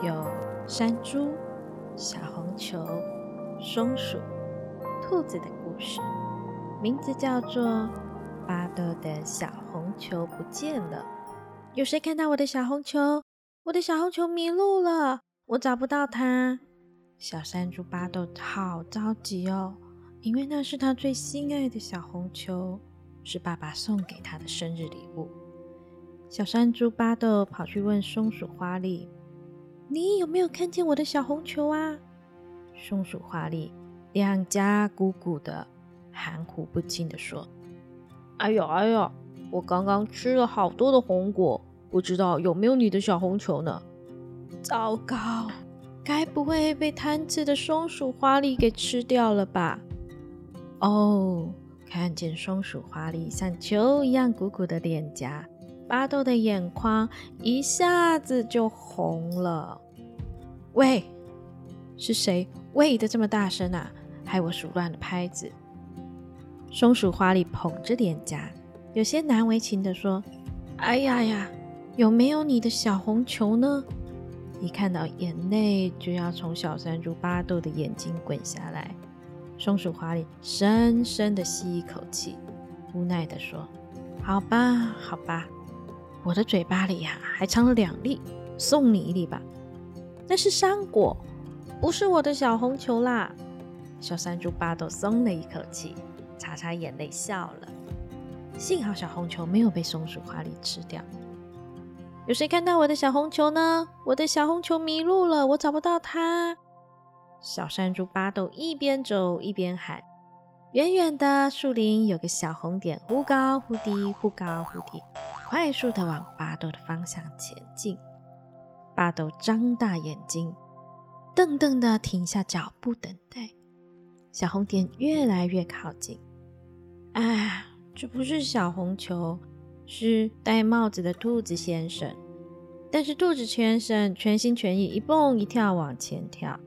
有山猪、小红球、松鼠。兔子的故事，名字叫做《巴豆的小红球不见了》。有谁看到我的小红球？我的小红球迷路了，我找不到它。小山猪巴豆好着急哦，因为那是他最心爱的小红球，是爸爸送给他的生日礼物。小山猪巴豆跑去问松鼠花丽：“你有没有看见我的小红球啊？”松鼠花丽。两颊鼓鼓的，含糊不清的说：“哎呦哎呦，我刚刚吃了好多的红果，不知道有没有你的小红球呢？糟糕，该不会被贪吃的松鼠花栗给吃掉了吧？”哦，看见松鼠花栗像球一样鼓鼓的脸颊，巴豆的眼眶一下子就红了。喂，是谁喂的这么大声啊？害我数乱了拍子。松鼠花里捧着脸颊，有些难为情的说：“哎呀呀，有没有你的小红球呢？”一看到眼泪就要从小山猪巴豆的眼睛滚下来，松鼠花里深深的吸一口气，无奈的说：“好吧，好吧，我的嘴巴里呀还藏了两粒，送你一粒吧。那是山果，不是我的小红球啦。”小山猪巴豆松了一口气，擦擦眼泪笑了。幸好小红球没有被松鼠花里吃掉。有谁看到我的小红球呢？我的小红球迷路了，我找不到它。小山猪巴豆一边走一边喊。远远的树林有个小红点，忽高忽低，忽高忽低，快速的往巴豆的方向前进。巴豆张大眼睛，瞪瞪的停下脚步等待。小红点越来越靠近，啊，这不是小红球，是戴帽子的兔子先生。但是兔子先生全心全意一蹦一跳往前跳，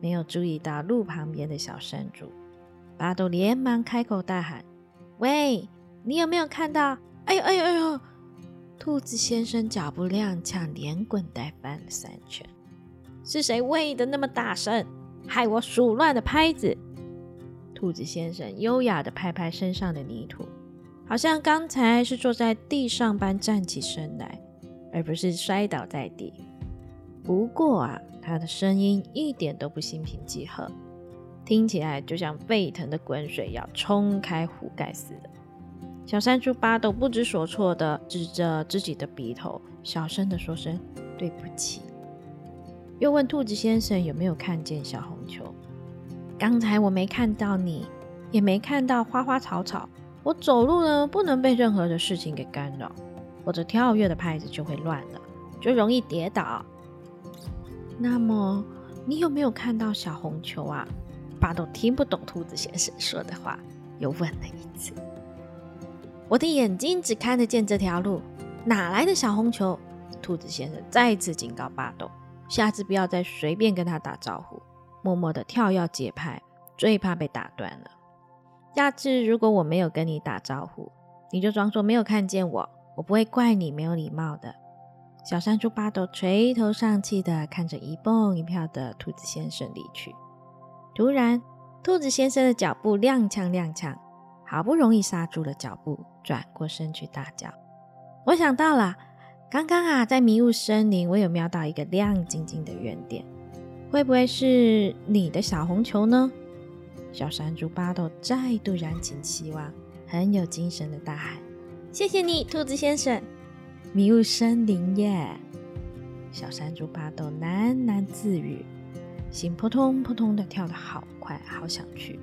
没有注意到路旁边的小山猪。巴豆连忙开口大喊：“喂，你有没有看到？”哎呦哎呦哎呦！兔子先生脚步踉跄，连滚带翻了三圈。是谁喂的那么大声，害我数乱了拍子？兔子先生优雅的拍拍身上的泥土，好像刚才是坐在地上般站起身来，而不是摔倒在地。不过啊，他的声音一点都不心平气和，听起来就像沸腾的滚水要冲开壶盖似的。小山猪巴豆不知所措的指着自己的鼻头，小声的说声对不起，又问兔子先生有没有看见小红球。刚才我没看到你，也没看到花花草草。我走路呢，不能被任何的事情给干扰，或者跳跃的拍子就会乱了，就容易跌倒。那么，你有没有看到小红球啊？巴豆听不懂兔子先生说的话，又问了一次。我的眼睛只看得见这条路，哪来的小红球？兔子先生再次警告巴豆，下次不要再随便跟他打招呼。默默的跳跃节拍，最怕被打断了。下次如果我没有跟你打招呼，你就装作没有看见我，我不会怪你没有礼貌的。小山猪巴豆垂头丧气的看着一蹦一跳的兔子先生离去。突然，兔子先生的脚步踉跄踉跄，好不容易刹住了脚步，转过身去大叫：“我想到了，刚刚啊，在迷雾森林，我有瞄到一个亮晶晶的圆点。”会不会是你的小红球呢？小山猪巴豆再度燃起希望，很有精神的大喊：“谢谢你，兔子先生！”迷雾森林耶！小山猪巴豆喃喃自语，心扑通扑通的跳得好快，好想去。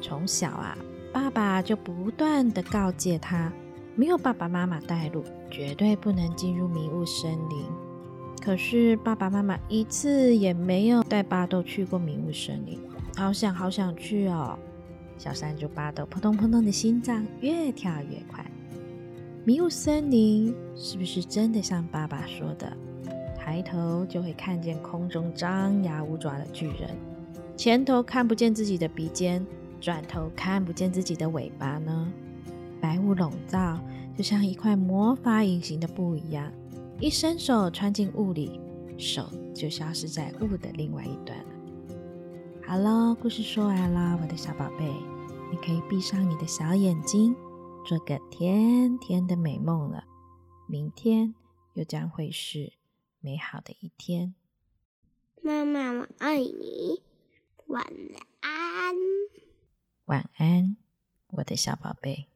从小啊，爸爸就不断的告诫他，没有爸爸妈妈带路，绝对不能进入迷雾森林。可是爸爸妈妈一次也没有带巴豆去过迷雾森林，好想好想去哦！小山猪巴豆扑通扑通的心脏越跳越快。迷雾森林是不是真的像爸爸说的，抬头就会看见空中张牙舞爪的巨人，前头看不见自己的鼻尖，转头看不见自己的尾巴呢？白雾笼罩，就像一块魔法隐形的布一样。一伸手穿进雾里，手就消失在雾的另外一端了。好了，故事说完了，我的小宝贝，你可以闭上你的小眼睛，做个甜甜的美梦了。明天又将会是美好的一天。妈妈，我爱你，晚安。晚安，我的小宝贝。